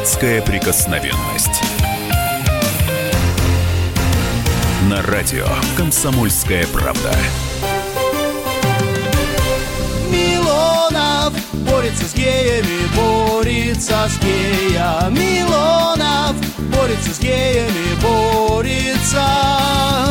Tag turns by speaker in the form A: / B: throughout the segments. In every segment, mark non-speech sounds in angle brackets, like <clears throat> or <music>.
A: Детская прикосновенность. На радио «Комсомольская правда».
B: Милонов борется с геями, борется с геями. Милонов борется с геями, борется.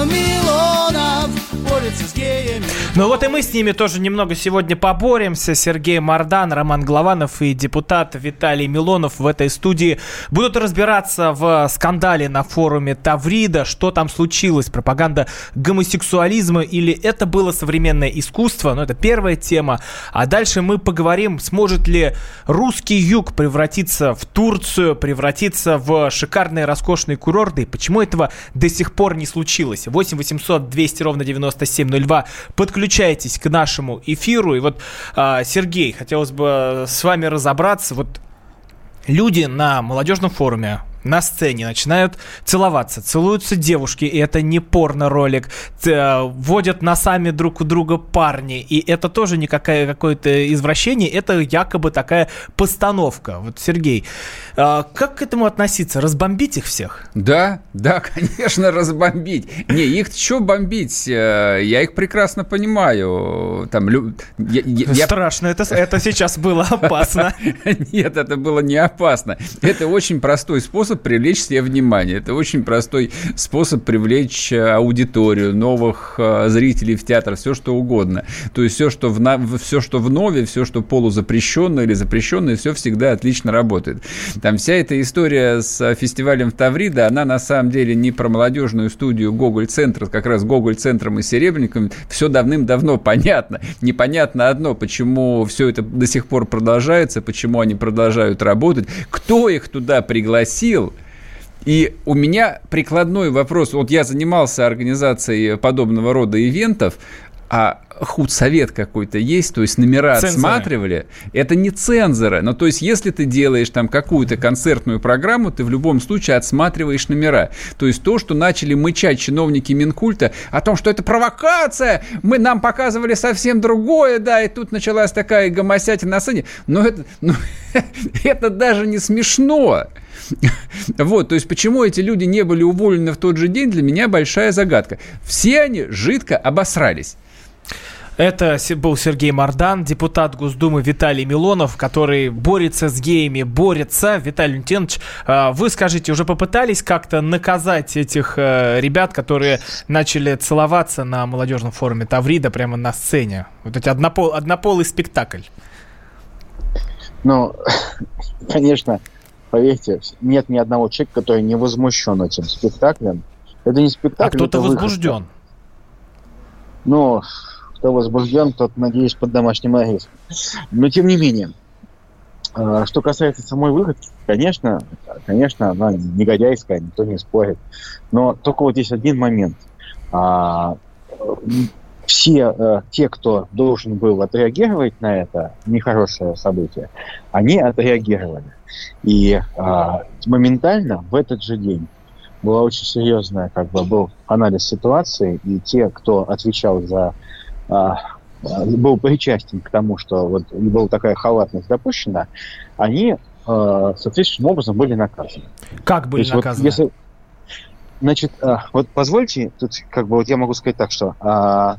B: Милонов борется с геями.
C: Ну вот и мы с ними тоже немного сегодня поборемся. Сергей Мардан, Роман Главанов и депутат Виталий Милонов в этой студии будут разбираться в скандале на форуме Таврида, что там случилось, пропаганда гомосексуализма или это было современное искусство, ну это первая тема. А дальше мы поговорим, сможет ли русский юг превратиться в Турцию, превратиться в шикарные роскошные курорты и почему этого до сих пор не случилось. 8 800 200 ровно 9702 подключайтесь к нашему эфиру. И вот, а, Сергей, хотелось бы с вами разобраться. Вот люди на молодежном форуме на сцене начинают целоваться, целуются девушки, и это не порно-ролик, Т- водят носами друг у друга парни, и это тоже не какое-то извращение, это якобы такая постановка. Вот, Сергей, а, как к этому относиться? Разбомбить их всех?
D: Да, да, <laughs> конечно, разбомбить. Не, их что бомбить? Э, Я их прекрасно понимаю. Там, лю- я- я-
C: Страшно, это, это сейчас было опасно. <laughs>
D: Нет, это было не опасно. Это очень простой способ привлечь себе внимание. Это очень простой способ привлечь э, аудиторию, новых э, зрителей в театр, все что угодно. То есть все, что в, на- все, что в нове, все, что полузапрещенное или запрещенное, все всегда отлично работает. Там вся эта история с э, фестивалем в Таврида, она на самом деле не про молодежную студию Гоголь-центра, как раз Гоголь-центром и Серебренником все давным-давно <laughs> понятно. Непонятно одно, почему все это до сих пор продолжается, почему они продолжают работать, кто их туда пригласил, и у меня прикладной вопрос. Вот я занимался организацией подобного рода ивентов, а худсовет какой-то есть, то есть номера
C: Цензоры.
D: отсматривали. Это не цензоры. Но то есть если ты делаешь там какую-то концертную программу, ты в любом случае отсматриваешь номера. То есть то, что начали мычать чиновники Минкульта о том, что это провокация, мы нам показывали совсем другое, да, и тут началась такая гомосятина на сцене. Но это, ну, <laughs> это даже не смешно. <laughs> Вот, то есть почему эти люди не были уволены в тот же день, для меня большая загадка. Все они жидко обосрались.
C: Это был Сергей Мардан, депутат Госдумы Виталий Милонов, который борется с геями, борется. Виталий Леонтьевич, а, вы скажите, уже попытались как-то наказать этих э, ребят, которые начали целоваться на молодежном форуме Таврида прямо на сцене? Вот эти однопол, однополый спектакль.
E: Ну, <laughs> конечно, поверьте, нет ни одного человека, который не возмущен этим спектаклем. Это не спектакль.
C: А кто-то
E: выход.
C: возбужден.
E: Ну, кто возбужден, тот, надеюсь, под домашним арестом. Но тем не менее, э, что касается самой выходки, конечно, конечно, она негодяйская, никто не спорит. Но только вот есть один момент. Все э, те, кто должен был отреагировать на это нехорошее событие, они отреагировали. И а, моментально в этот же день была очень серьезная, как бы был анализ ситуации, и те, кто отвечал за а, был причастен к тому, что вот была такая халатность допущена, они а, соответствующим образом были наказаны.
C: Как
E: То
C: были
E: есть вот
C: наказаны?
E: если- значит, вот позвольте, тут как бы вот я могу сказать так, что а,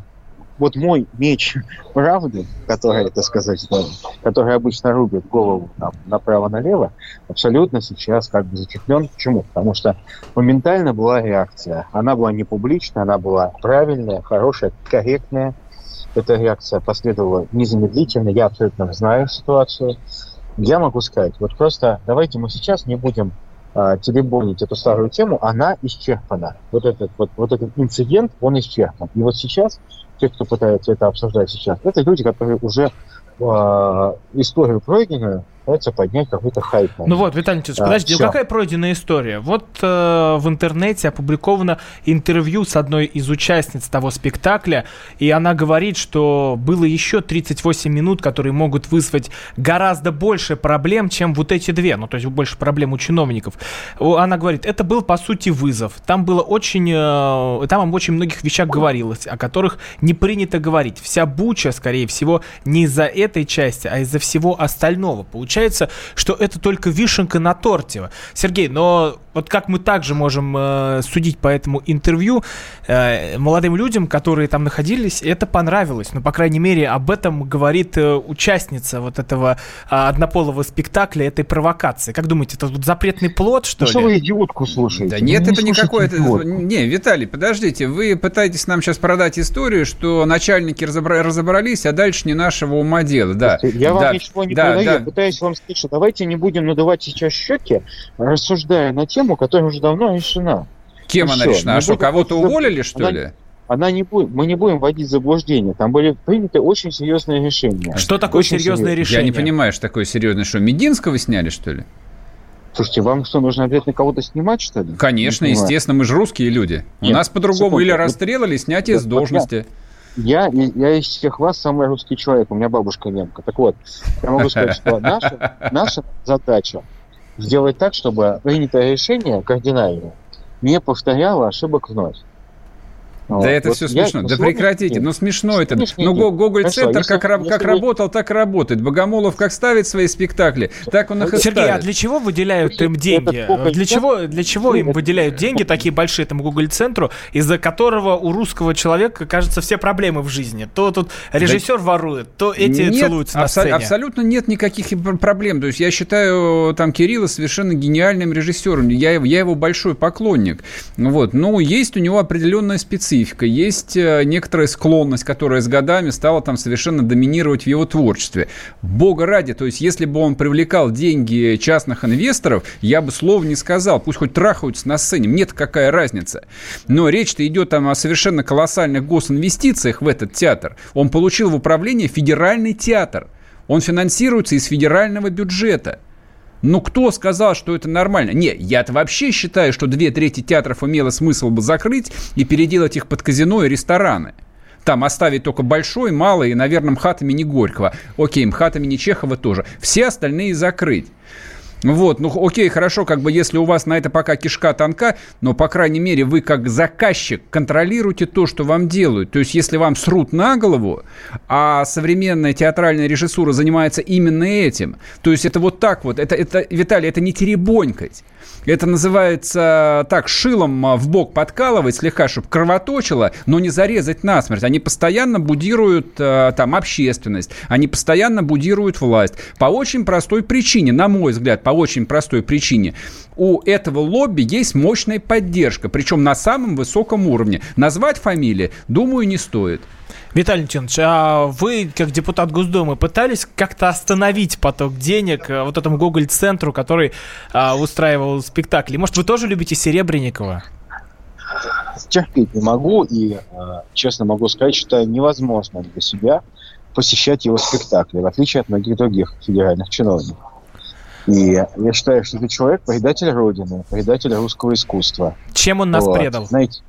E: вот мой меч <laughs> правды, который, так сказать, да, который обычно рубит голову там, направо-налево, абсолютно сейчас как бы зачехлен. Почему? Потому что моментально была реакция. Она была не публичная, она была правильная, хорошая, корректная. Эта реакция последовала незамедлительно. Я абсолютно знаю ситуацию. Я могу сказать, вот просто давайте мы сейчас не будем а, теребонить эту старую тему, она исчерпана. Вот этот, вот, вот этот инцидент, он исчерпан. И вот сейчас, те, кто пытается это обсуждать сейчас, это люди, которые уже а, историю пройденную пытаются поднять какой-то хайп.
C: Ну вот, Виталий Никитич,
E: Да,
C: подожди, ну какая пройденная история? Вот э, в интернете опубликовано интервью с одной из участниц того спектакля, и она говорит, что было еще 38 минут, которые могут вызвать гораздо больше проблем, чем вот эти две, ну то есть больше проблем у чиновников. Она говорит, это был по сути вызов. Там было очень, э, там об очень многих вещах говорилось, о которых не принято говорить. Вся буча, скорее всего, не из-за этой части, а из-за всего остального. Получается, получается, что это только вишенка на торте. Сергей, но вот как мы также можем э, судить по этому интервью, э, молодым людям, которые там находились, это понравилось. Ну, по крайней мере, об этом говорит э, участница вот этого э, однополого спектакля, этой провокации. Как думаете, это вот запретный плод, что
E: Ну,
C: ли?
E: что вы идиотку слушаете?
D: Да нет,
E: Ну,
D: это
E: не
D: не
E: слушайте
D: какое-то...
E: идиотку.
D: Не, Виталий, подождите, вы пытаетесь нам сейчас продать историю, что начальники разобра- разобрались, а дальше не нашего ума дело. Да,
E: Я вам
D: да,
E: ничего не
D: да,
E: продаю,
D: да.
E: я пытаюсь вам сказать, что давайте не будем надувать сейчас щеки, рассуждая на тему, которая уже давно решена.
D: Кем
E: Ну
D: она
E: всё,
D: решена? А что, кого-то уволили, что
E: она-
D: ли?
E: Она не будет, мы не будем вводить в заблуждение. Там были приняты очень серьезные решения.
C: Что такое
E: Очень
C: серьезное
E: серьезно.
C: решение?
D: Я не понимаю, что такое серьезное. Что, Мединского сняли, что ли?
E: Слушайте, вам что, нужно обязательно кого-то снимать, что ли?
D: Конечно, естественно, мы же русские люди. У
E: Нет,
D: нас по-другому или расстрел, или снятие с
E: вот я-
D: должности.
E: Я, я из всех вас самый русский человек, у меня бабушка немка. Так вот, я могу сказать, что наша, наша задача сделать так, чтобы принятое решение кардинальное не повторяло ошибок вновь. Вот.
D: Да это
E: Вот
D: все
E: я
D: смешно. Да прекратите.
E: Нет.
D: Ну смешно это. Ну
E: день.
D: Го- Гоголь-центр
E: Хорошо,
D: как,
E: если-
D: как
E: если вы-
D: работал, так и работает. Богомолов как ставит свои спектакли, так он их и
C: Сергей, а
D: ставит.
C: для чего выделяют им деньги?
E: Гоголь
C: Для чего, для чего им выделяют деньги такие большие этому Google-центру, из-за которого у русского человека, кажется, все проблемы в жизни? То тут режиссер ворует, то эти
D: Нет,
C: целуются на сцене.
D: Абсолютно нет никаких проблем. То есть я считаю там Кирилла совершенно гениальным режиссером. Я, его- я его большой поклонник. Вот. Но есть у него определенная специфика, есть э, некоторая склонность, которая с годами стала там совершенно доминировать в его творчестве. Бога ради, то есть если бы он привлекал деньги частных инвесторов, я бы слова не сказал. Пусть хоть трахаются на сцене, мне-то какая разница. Но речь-то идет там о совершенно колоссальных госинвестициях в этот театр. Он получил в управление федеральный театр. Он финансируется из федерального бюджета. Ну, кто сказал, что это нормально? Не, я-то вообще считаю, что две трети театров имело смысл бы закрыть и переделать их под казино и рестораны. Там оставить только большой, малый и, наверное, МХАТ имени Горького. Окей, МХАТ имени Чехова тоже. Все остальные закрыть. Вот, ну окей, хорошо, как бы если у вас на это пока кишка тонка, но, по крайней мере, вы как заказчик контролируете то, что вам делают. То есть, если вам срут на голову, а современная театральная режиссура занимается именно этим, то есть это вот так вот, это, это Виталий, это не теребонькать. Это называется так, шилом а, в бок подкалывать слегка, чтобы кровоточило, но не зарезать насмерть. Они постоянно будируют э, там общественность, они постоянно будируют власть. По очень простой причине, на мой взгляд, по очень простой причине. У этого лобби есть мощная поддержка, причем на самом высоком уровне. Назвать фамилии, думаю, не стоит.
C: Виталий Леонидович, а вы, как депутат Госдумы, пытались как-то остановить поток денег э, вот этому Гоголь-центру, который а, устраивал спектакли? Может, вы тоже любите Серебренникова?
E: терпеть не могу и, э, честно могу сказать, считаю невозможным для себя посещать его спектакли, в отличие от многих других федеральных чиновников. И я считаю, что это человек предатель Родины, предатель русского искусства.
C: Чем он нас
E: Вот.
C: предал?
E: Знаете,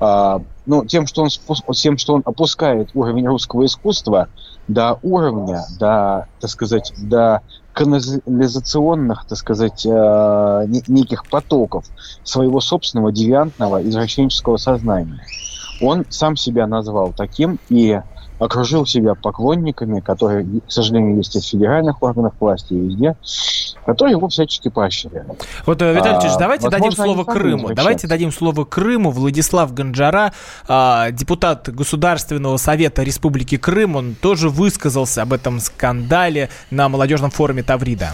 E: а, ну, тем что, он, тем, что он опускает уровень русского искусства до уровня, до, так сказать, до канализационных, так сказать, э, не- неких потоков своего собственного девиантного извращенческого сознания. Он сам себя назвал таким и окружил себя поклонниками, которые, к сожалению, есть и в федеральных органах власти, и везде, которые его всячески поощряют.
C: Вот, э, Виталий
E: А,
C: Леонидович, давайте дадим слово Крыму. Давайте дадим слово Крыму. Владислав Гонджара, а, депутат Государственного совета Республики Крым, он тоже высказался об этом скандале на молодежном форуме Таврида.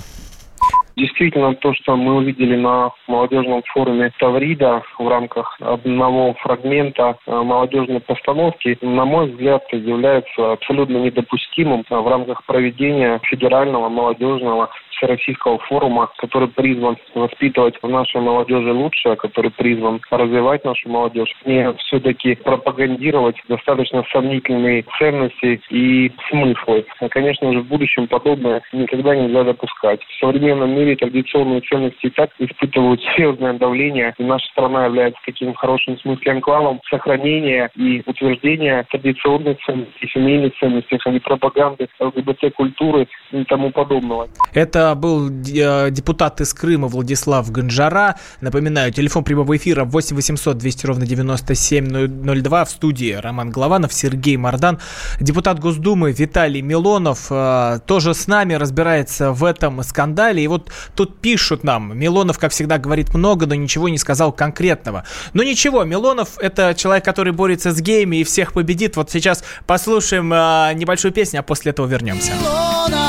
F: Действительно, то, что мы увидели на молодежном форуме Таврида в рамках одного фрагмента э, молодежной постановки, на мой взгляд, является абсолютно недопустимым э, в рамках проведения федерального молодежного всероссийского форума, который призван воспитывать в нашей молодежи лучшее, который призван развивать нашу молодежь, не все-таки пропагандировать достаточно сомнительные ценности и смыслы. А, Конечно же, в будущем подобное никогда нельзя допускать. В современном мире традиционные ценности и так испытывают серьезное давление, и наша страна является таким в хорошем смысле анклавом сохранения и утверждения традиционных ценностей, семейных ценностей, а не пропаганды ЛГБТ-культуры и тому подобного.
C: Это Был э, депутат из Крыма Владислав Гонжара. Напоминаю, телефон прямого эфира 8 800 200 ровно 9702. В студии Роман Голованов, Сергей Мордан. Депутат Госдумы Виталий Милонов э, тоже с нами разбирается в этом скандале. И вот тут пишут нам, Милонов, как всегда, говорит много, но ничего не сказал конкретного. Но ничего, Милонов это человек, который борется с геями и всех победит. Вот сейчас послушаем э, небольшую песню, а после этого вернемся.
B: Милонов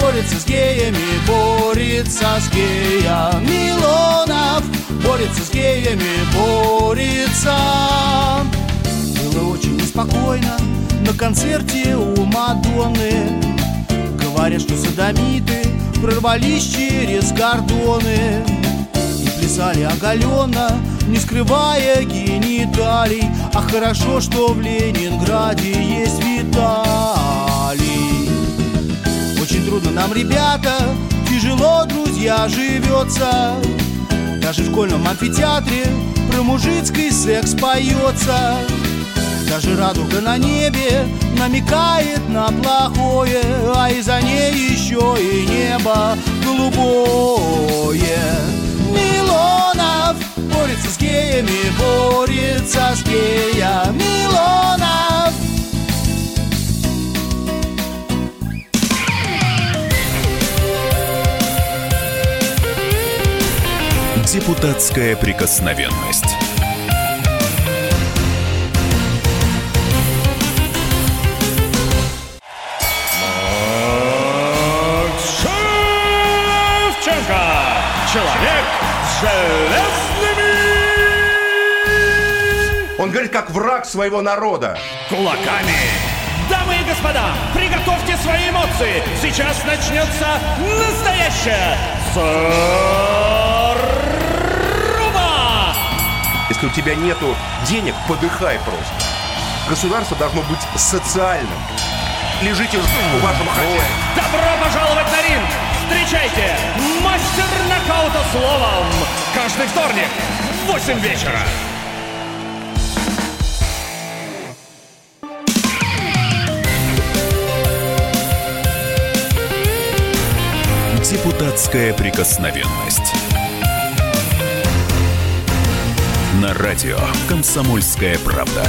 B: борется с геями, борется с геями. Милонов борется с геями, борется. Было очень неспокойно на концерте у Мадонны. Говорят, что садомиты прорвались через кордоны И плясали оголенно, не скрывая гениталий А хорошо, что в Ленинграде есть Виталий трудно нам, ребята, тяжело, друзья, живется Даже в школьном амфитеатре про мужицкий секс поется даже радуга на небе намекает на плохое, а из-за ней еще и небо голубое. Милонов борется с геями, борется с геями. Милонов
A: Депутатская прикосновенность.
G: Человек с железными
H: Он говорит, как враг своего народа.
G: кулаками. Дамы и господа, приготовьте свои эмоции. Сейчас начнется настоящая зарубка.
H: Если у тебя нету денег, подыхай просто. Государство должно быть социальным. Лежите в вашем хозяине.
G: Добро пожаловать на ринг! Встречайте, мастер нокаута словом. Каждый вторник в 8 вечера.
A: Депутатская прикосновенность. На радио «Комсомольская правда».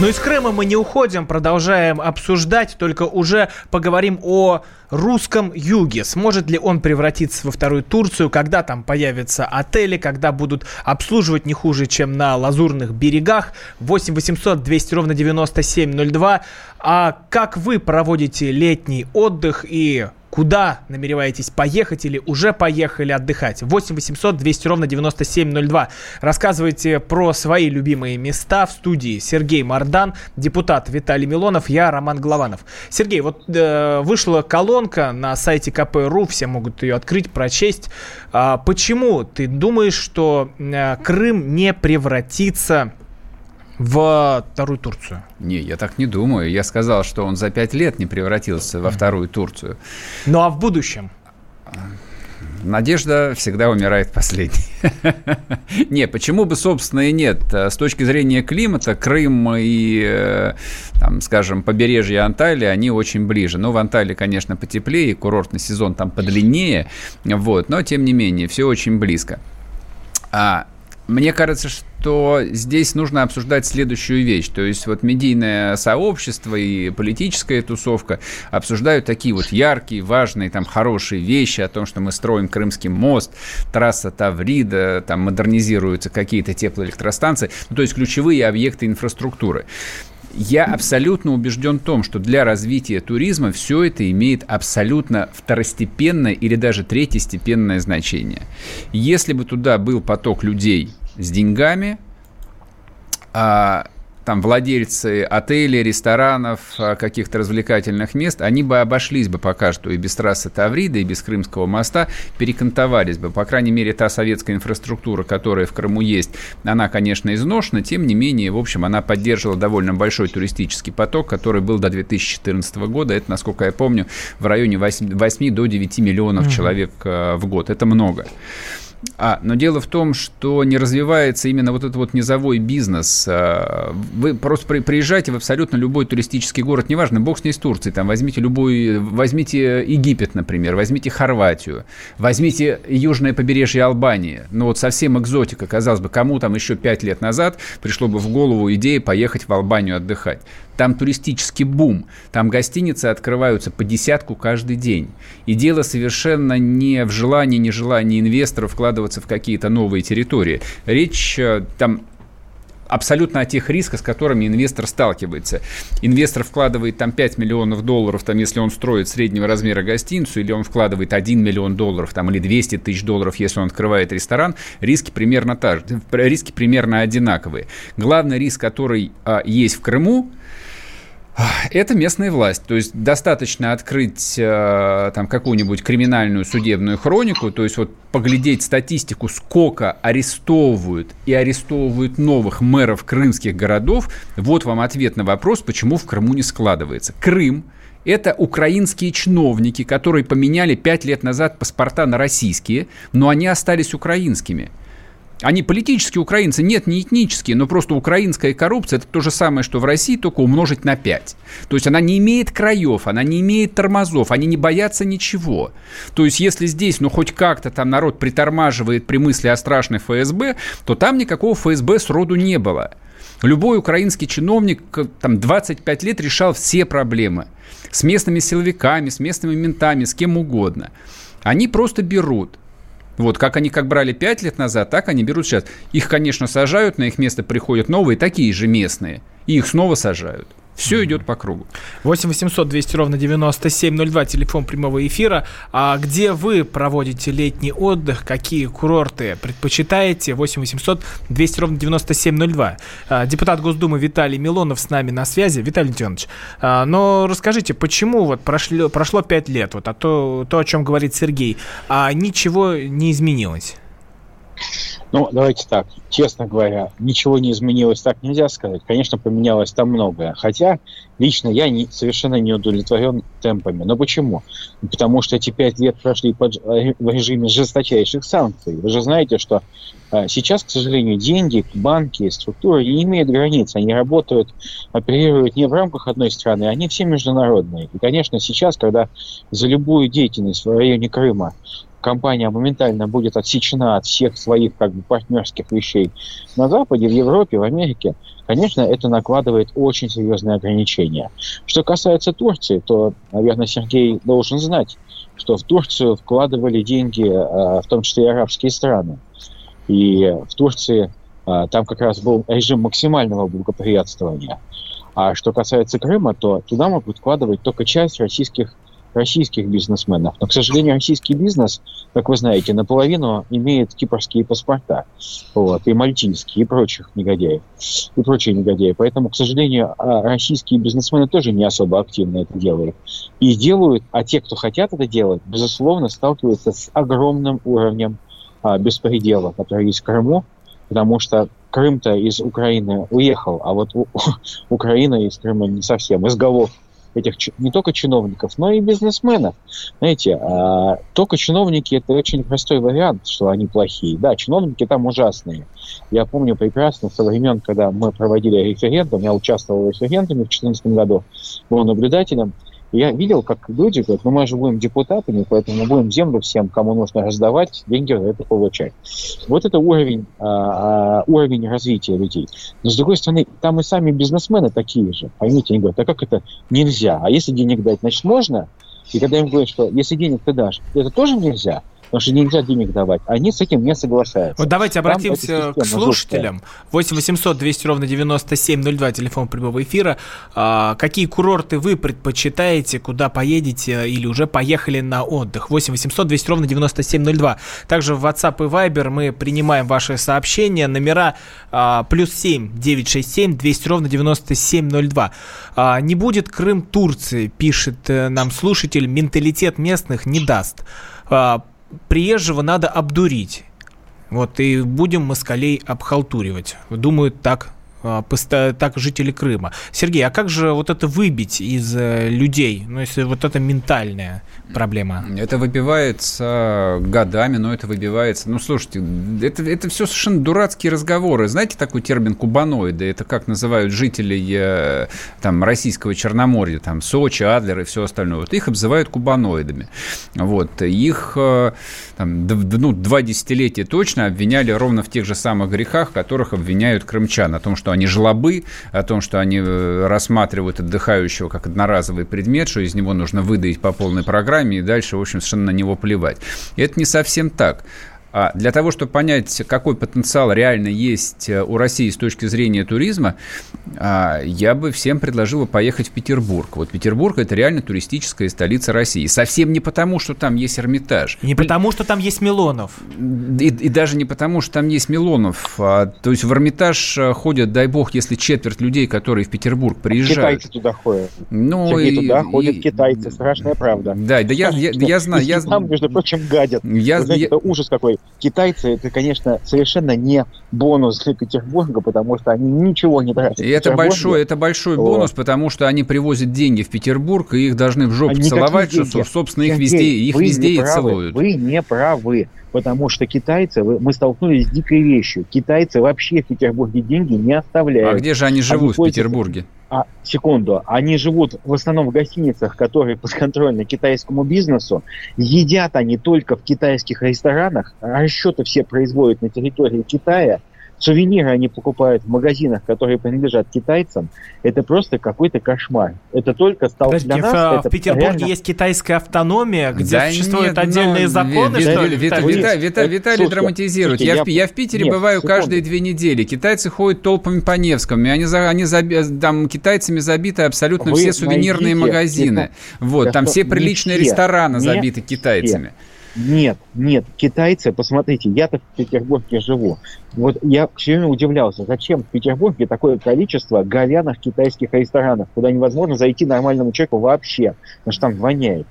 C: Но из Крыма мы не уходим, продолжаем обсуждать, только уже поговорим о русском юге. Сможет ли он превратиться во вторую Турцию, когда там появятся отели, когда будут обслуживать не хуже, чем на лазурных берегах. 8 800 200 ровно 9702. А как вы проводите летний отдых и куда намереваетесь поехать или уже поехали отдыхать. 8 800 200 ровно 9702. Рассказывайте про свои любимые места в студии. Сергей Мардан, депутат Виталий Милонов, я Роман Голованов. Сергей, вот э, вышла колонка на сайте КПРУ, все могут ее открыть, прочесть. А, почему ты думаешь, что э, Крым не превратится в вторую Турцию?
D: Не, я так не думаю. Я сказал, что он за пять лет не превратился во вторую Турцию.
C: Ну а в будущем?
D: Надежда всегда умирает последней. <laughs> Не, почему бы, собственно, и нет. С точки зрения климата, Крым и, э, там, скажем, побережье Анталии, они очень ближе. Но в Анталии, конечно, потеплее, курортный сезон там подлиннее, вот, но, тем не менее, все очень близко. А мне кажется, что здесь нужно обсуждать следующую вещь. То есть вот медийное сообщество и политическая тусовка обсуждают такие вот яркие, важные, там, хорошие вещи о том, что мы строим Крымский мост, трасса Таврида, там модернизируются какие-то теплоэлектростанции. Ну, то есть ключевые объекты инфраструктуры. Я абсолютно убежден в том, что для развития туризма все это имеет абсолютно второстепенное или даже третьестепенное значение. Если бы туда был поток людей с деньгами, а там владельцы отелей, ресторанов, а, каких-то развлекательных мест, они бы обошлись бы пока что и без трассы Таврида, и без Крымского моста, перекантовались бы. По крайней мере, та советская инфраструктура, которая в Крыму есть, она, конечно, изношена, тем не менее, в общем, она поддерживала довольно большой туристический поток, который был до 2014 года. Это, насколько я помню, в районе 8, 8 до 9 миллионов mm-hmm. человек а, в год. Это много. А, но дело в том, что не развивается именно вот этот вот низовой бизнес. А, вы просто приезжаете в абсолютно любой туристический город, неважно, бог с ней с Турцией, там возьмите любой, возьмите Египет, например, возьмите Хорватию, возьмите южное побережье Албании. Ну вот совсем экзотика, казалось бы, кому там еще пять лет назад пришло бы в голову идея поехать в Албанию отдыхать. Там туристический бум, там гостиницы открываются по десятку каждый день. И дело совершенно не в желании, нежелании инвесторов вкладываться в какие-то новые территории. Речь э, там абсолютно о тех рисках, с которыми инвестор сталкивается. Инвестор вкладывает там 5 миллионов долларов, там, если он строит среднего размера гостиницу, или он вкладывает 1 миллион долларов, там, или 200 тысяч долларов, если он открывает ресторан, риски примерно, та, риски примерно одинаковые. Главный риск, который а, есть в Крыму, это местная власть. То есть достаточно открыть э, там какую-нибудь криминальную судебную хронику, то есть вот поглядеть статистику, сколько арестовывают и арестовывают новых мэров крымских городов. Вот вам ответ на вопрос, почему в Крыму не складывается. Крым – это украинские чиновники, которые поменяли пять лет назад паспорта на российские, но они остались украинскими – они политические украинцы, нет, не этнические, но просто украинская коррупция – это то же самое, что в России, только умножить на 5. То есть она не имеет краев, она не имеет тормозов, они не боятся ничего. То есть если здесь, ну, хоть как-то там народ притормаживает при мысли о страшной ФСБ, то там никакого ФСБ сроду не было. Любой украинский чиновник там 25 лет решал все проблемы. С местными силовиками, с местными ментами, с кем угодно. Они просто берут – вот, как они как брали 5 лет назад, так они берут сейчас. Их, конечно, сажают, на их место приходят новые, такие же местные, и их снова сажают. Все идет по кругу.
C: 8 800 200 ровно 9702, телефон прямого эфира. А где вы проводите летний отдых? Какие курорты предпочитаете? 8 800 200 ровно 9702. А, депутат Госдумы Виталий Милонов с нами на связи. Виталий Леонидович, а, но расскажите, почему вот прошло, прошло 5 лет, вот, а то, то, о чем говорит Сергей, а ничего не изменилось?
E: Ну, давайте так, честно говоря, ничего не изменилось, так нельзя сказать. Конечно, поменялось там многое. Хотя лично я не, совершенно не удовлетворен темпами. Но почему? Потому что эти пять лет прошли под, э, в режиме жесточайших санкций. Вы же знаете, что э, сейчас, к сожалению, деньги, банки, структуры не имеют границ. Они работают, оперируют не в рамках одной страны, они все международные. И, конечно, сейчас, когда за любую деятельность в районе Крыма компания моментально будет отсечена от всех своих как бы партнерских вещей на Западе, в Европе, в Америке, конечно, это накладывает очень серьезные ограничения. Что касается Турции, то, наверное, Сергей должен знать, что в Турцию вкладывали деньги, э, в том числе и арабские страны. И в Турции э, там как раз был режим максимального благоприятствования. А что касается Крыма, то туда могут вкладывать только часть российских российских бизнесменов. Но, к сожалению, российский бизнес, как вы знаете, наполовину имеет кипрские паспорта, вот, и мальтийские, и прочих негодяев, и прочие негодяи. Поэтому, к сожалению, а, российские бизнесмены тоже не особо активно это делают. И делают, а те, кто хотят это делать, безусловно, сталкиваются с огромным уровнем а, беспредела, который есть в Крыму, потому что Крым-то из Украины уехал, а вот у, <laughs> Украина из Крыма не совсем, из голов этих не только чиновников, но и бизнесменов. Знаете, а, только чиновники это очень простой вариант, что они плохие. Да, чиновники там ужасные. Я помню прекрасно со времен, когда мы проводили референдум, я участвовал в референдуме в 2014 году, был наблюдателем, я видел, как люди говорят, ну мы же будем депутатами, поэтому мы будем землю всем, кому нужно раздавать, деньги за это получать. Вот это уровень, а, а, уровень развития людей. Но с другой стороны, там и сами бизнесмены такие же. Поймите, они говорят, а как это нельзя? А если денег дать, значит можно? И когда им говорят, что если денег ты дашь, это тоже нельзя – потому что нельзя денег давать. Они с этим не соглашаются.
C: Вот давайте обратимся к слушателям. 8 800 200 ровно 9702, телефон прямого эфира. А, какие курорты вы предпочитаете, куда поедете или уже поехали на отдых? 8 800 200 ровно 9702. Также в WhatsApp и Viber мы принимаем ваши сообщения. Номера а, плюс 7 967 200 ровно 9702. А, не будет Крым Турции, пишет э, нам слушатель. Менталитет местных не даст. А, приезжего надо обдурить. Вот, и будем москалей обхалтуривать. Думают так так жители Крыма. Сергей, а как же вот это выбить из э, людей, ну, если вот это ментальная проблема?
D: Это выбивается годами, но это выбивается... Ну, слушайте, это, это все совершенно дурацкие разговоры. Знаете такой термин кубаноиды? Это как называют жителей э, там, российского Черноморья, там, Сочи, Адлер и все остальное. Вот их обзывают кубаноидами. Вот. Их э, там, ну, два десятилетия точно обвиняли ровно в тех же самых грехах, которых обвиняют крымчан. О том, что они жлобы, о том, что они э, рассматривают отдыхающего как одноразовый предмет, что из него нужно выдавить по полной программе и дальше, в общем, совершенно на него плевать. И это не совсем так. А для того, чтобы понять, какой потенциал реально есть э, у России с точки зрения туризма, а, я бы всем предложил поехать в Петербург. Вот Петербург – это реально туристическая столица России. Совсем не потому, что там есть Эрмитаж.
C: Не потому, что там есть Милонов.
D: И, и даже не потому, что там есть Милонов. А, то есть в Эрмитаж э, ходят, дай бог, если четверть людей, которые в Петербург приезжают.
E: Китайцы туда ходят.
D: Ну,
E: Сергей,
D: и,
E: туда
D: и,
E: ходят китайцы, страшная правда.
D: Да, да я, я, я, я знаю. Я...
E: Там, между прочим, гадят.
D: Я,
E: Вы знаете,
D: я...
E: это ужас какой китайцы, это, конечно, совершенно не бонус для Петербурга, потому что они ничего не тратят.
D: И это большой, это большой вот. бонус, потому что они привозят деньги в Петербург, и их должны в жопу они целовать, что, собственно, их везде, их везде и целуют.
E: Вы не правы потому что китайцы, мы столкнулись с дикой вещью. Китайцы вообще в Петербурге деньги не оставляют.
D: А где же они живут они в Петербурге?
E: А, секунду, они живут в основном в гостиницах, которые <laughs> подконтрольны китайскому бизнесу. Едят они только в китайских ресторанах, расчеты все производят на территории Китая – сувениры они покупают в магазинах, которые принадлежат китайцам, это просто какой-то кошмар. Это только стало
C: Подожди, для нас... В, это в Петербурге реально... есть китайская автономия, где да существуют нет, отдельные ну, законы,
D: ви,
C: что
D: ви, ви, Виталий, Виталий, Виталий драматизирует. Слушайте, я, я, я в Питере нет, бываю секунду. каждые две недели. Китайцы ходят толпами по Невскому, и они, за, они заби, там китайцами забиты абсолютно Вы все сувенирные найдите, магазины. Это, вот, там все приличные все, рестораны забиты китайцами. Все.
E: Нет, нет, китайцы, посмотрите, я-то в Петербурге живу. Вот я все время удивлялся, зачем в Петербурге такое количество говяных китайских ресторанов, куда невозможно зайти нормальному человеку вообще, потому что там воняет.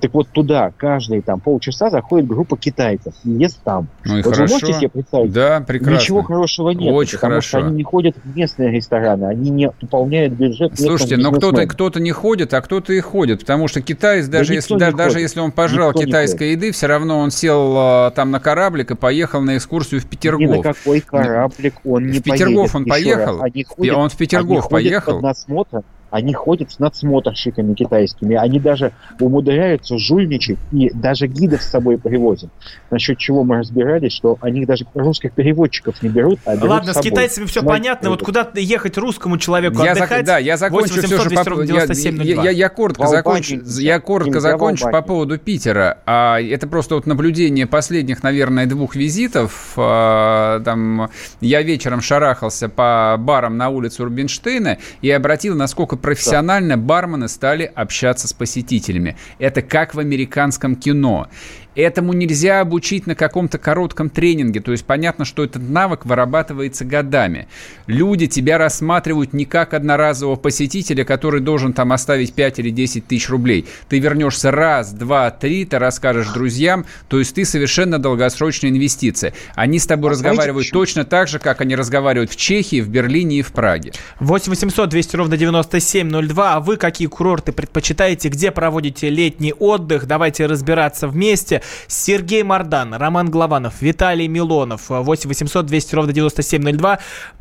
E: Так вот туда каждые там полчаса заходит группа китайцев и ест там.
D: Ну и
E: вот
D: хорошо.
E: вы можете себе представить?
D: Да, прекрасно.
E: Ничего хорошего нет.
D: Очень
E: потому
D: хорошо.
E: что они не ходят в местные рестораны, они не пополняют бюджет
D: Слушайте, но кто-то кто не ходит, а кто-то и ходит, потому что китаец, даже, да если, да, даже если он пожрал никто китайской еды, все равно он сел а, там на кораблик и поехал на экскурсию в Петергоф. Ни на
E: какой кораблик он не
D: в Петергоф он поехал?
E: Ходят,
D: он в Петергоф поехал?
E: Под насмотром они ходят с надсмотрщиками китайскими, они даже умудряются жульничать и даже гидов с собой привозят. Насчет чего мы разбирались, что они даже русских переводчиков не берут, а берут
C: Ладно,
E: с, с
C: китайцами все Но понятно, вот куда ехать русскому человеку
D: я
C: отдыхать?
D: Зак... Да, я закончу 8 800, все же по... я, я, я, я коротко закончу, я коротко закончу по поводу Питера. А, это просто вот наблюдение последних, наверное, двух визитов. А, там, я вечером шарахался по барам на улице Рубинштейна и обратил, насколько профессионально бармены стали общаться с посетителями. Это как в американском кино. Этому нельзя обучить на каком-то коротком тренинге. То есть понятно, что этот навык вырабатывается годами. Люди тебя рассматривают не как одноразового посетителя, который должен там оставить 5 или 10 тысяч рублей. Ты вернешься раз, два, три, ты расскажешь друзьям. То есть ты совершенно долгосрочная инвестиция. Они с тобой а разговаривают знаете, точно так же, как они разговаривают в Чехии, в Берлине и в Праге.
C: 8 800 200 ровно 9702. А вы какие курорты предпочитаете? Где проводите летний отдых? Давайте разбираться вместе. Сергей Мардан, Роман Главанов, Виталий Милонов. 8 800 200 ровно 9702.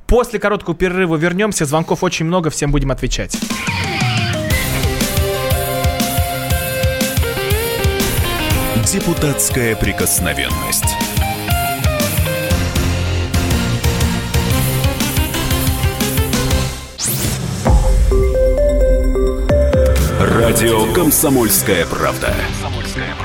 C: После короткого перерыва вернемся. Звонков очень много, всем будем отвечать.
A: Депутатская прикосновенность. Радио «Комсомольская правда».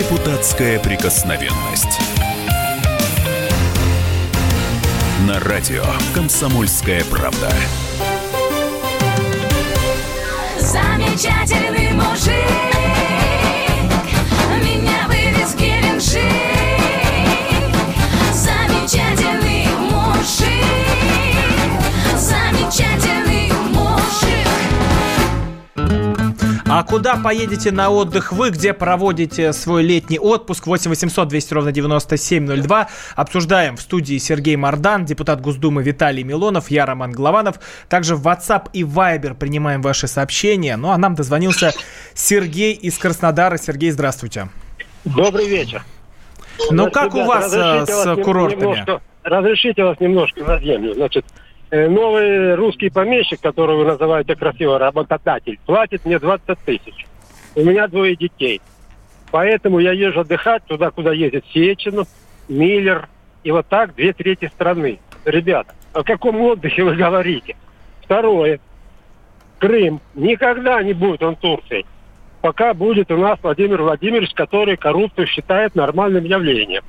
A: Депутатская прикосновенность. На радио «Комсомольская правда».
I: Замечательный мужик Меня вывез Геленджик Замечательный мужик Замечательный
C: А куда поедете на отдых вы, где проводите свой летний отпуск? 8 800 200 ровно 9702. Обсуждаем в студии Сергей Мардан, депутат Госдумы Виталий Милонов, я Роман Голованов. Также в WhatsApp и Viber принимаем ваши сообщения. Ну а нам дозвонился Сергей из Краснодара. Сергей, здравствуйте.
J: Добрый вечер.
C: Ну
J: Значит,
C: как у
J: ребята,
C: вас э,
J: вас
C: с
J: нем-
C: курортами?
J: немножко- разрешите вас немножко на землю. Значит, новый русский помещик, который вы называете красиво работодатель, платит мне 20 тысяч. У меня двое детей. Поэтому я езжу отдыхать туда, куда ездит Сечину, Миллер и вот так две трети страны. Ребята, о каком отдыхе вы говорите? Второе. Крым. Никогда не будет он Турцией. Пока будет у нас Владимир Владимирович, который коррупцию считает нормальным явлением.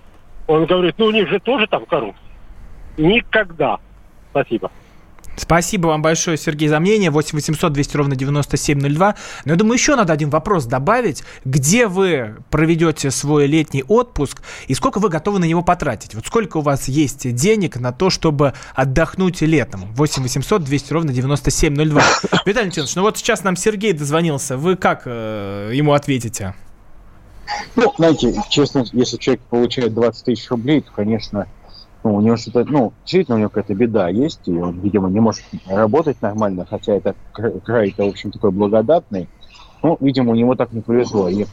J: Он говорит, ну у них же тоже там коррупция. Никогда. Спасибо.
C: Спасибо вам большое, Сергей, за мнение. 8 800 200 ровно 9702. Но я думаю, еще надо один вопрос добавить. Где вы проведете свой летний отпуск и сколько вы готовы на него потратить? Вот сколько у вас есть денег на то, чтобы отдохнуть летом? 8 800 200 ровно 9702. <coughs> Виталий Леонидович, ну вот сейчас нам Сергей дозвонился. Вы как э, ему ответите?
E: Ну, знаете, честно, если человек получает 20 тысяч рублей, то, конечно, ну, у него что-то, ну, действительно у него какая-то беда есть, и он, видимо, не может работать нормально, хотя это кра- край-то, в общем, такой благодатный. Ну, видимо, у него так не повезло. И,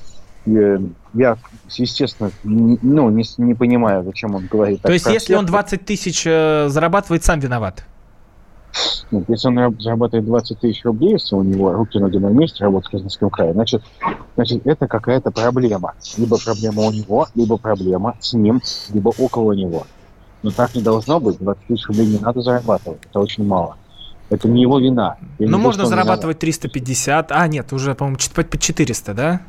E: и, э, я, естественно, не, ну, не, не понимаю, зачем он говорит
C: То есть, если он
E: всех.
C: 20 тысяч э, зарабатывает, сам виноват?
E: Нет, если он раб- зарабатывает 20 тысяч рублей, если у него руки ноги на месте, работает в Краснодарском крае, значит, значит, это какая-то проблема. Либо проблема у него, либо проблема с ним, либо около него. Но так не должно быть. 20 тысяч рублей не надо зарабатывать. Это очень мало. Это не его вина. Я не
C: Ну,
E: то,
C: можно зарабатывать 350. А, нет, уже, по-моему, по 400, да?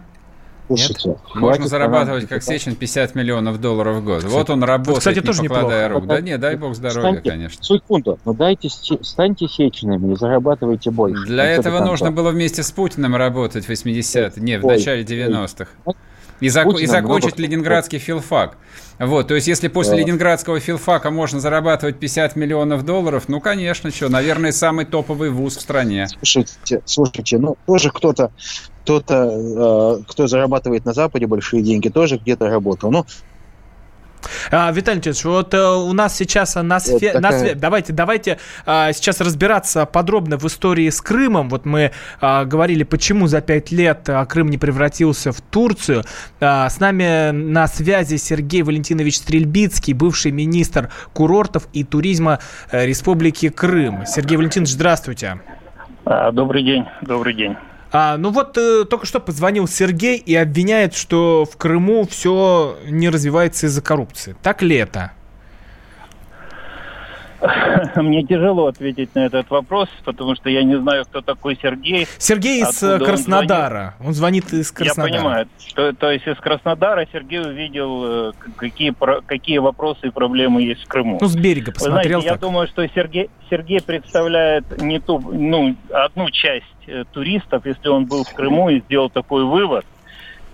E: Слушайте,
D: Можно
E: хватит
D: зарабатывать, как Сечин, 50 миллионов долларов в год. Вот он работает,
C: кстати,
D: не
C: тоже
D: покладая
C: неплохо.
D: рук. Да не, дай бог здоровья,
E: Станьте-
D: конечно.
E: Секунду, но дайте, станьте сеченами и зарабатывайте больше.
D: Для
E: Ну,
D: этого нужно было вместе с Путиным работать в 80-е, не, в
E: Ой,
D: начале 90-х. И, зак- и
E: Путина
D: закончить
E: много-
D: ленинградский филфак. Вот, то есть, если после
E: Да.
D: ленинградского филфака можно зарабатывать 50 миллионов долларов, ну, конечно, что, наверное, самый топовый вуз в стране.
E: Слушайте, слушайте, ну тоже кто-то, кто-то, э, кто зарабатывает на Западе большие деньги, тоже где-то работал. Ну,
C: А, Виталий Леонидович, вот э, у нас сейчас на, све- на
E: такая-
C: све- Давайте, давайте а, сейчас разбираться подробно в истории с Крымом. Вот мы а, говорили, почему за пять лет а, Крым не превратился в Турцию. А, с нами на связи Сергей Валентинович Стрельбицкий, бывший министр курортов и туризма э, Республики Крым. Сергей Валентинович, здравствуйте.
J: Добрый день, добрый день.
C: А, ну вот э, только что позвонил Сергей и обвиняет, что в Крыму все не развивается из-за коррупции. Так ли это? <laughs>
K: Мне тяжело ответить на этот вопрос, потому что я не знаю, кто такой Сергей.
C: Сергей из э,
K: он
C: Краснодара. Он, звонит из Краснодара.
K: Я понимаю. То, то есть из Краснодара Сергей увидел, э, какие, какие вопросы и проблемы есть в Крыму.
C: Ну, с берега
K: Вы
C: посмотрел
K: знаете, я
C: так.
K: думаю, что Сергей, Сергей представляет не ту, ну, одну часть э, туристов, если он был в Крыму и сделал такой вывод.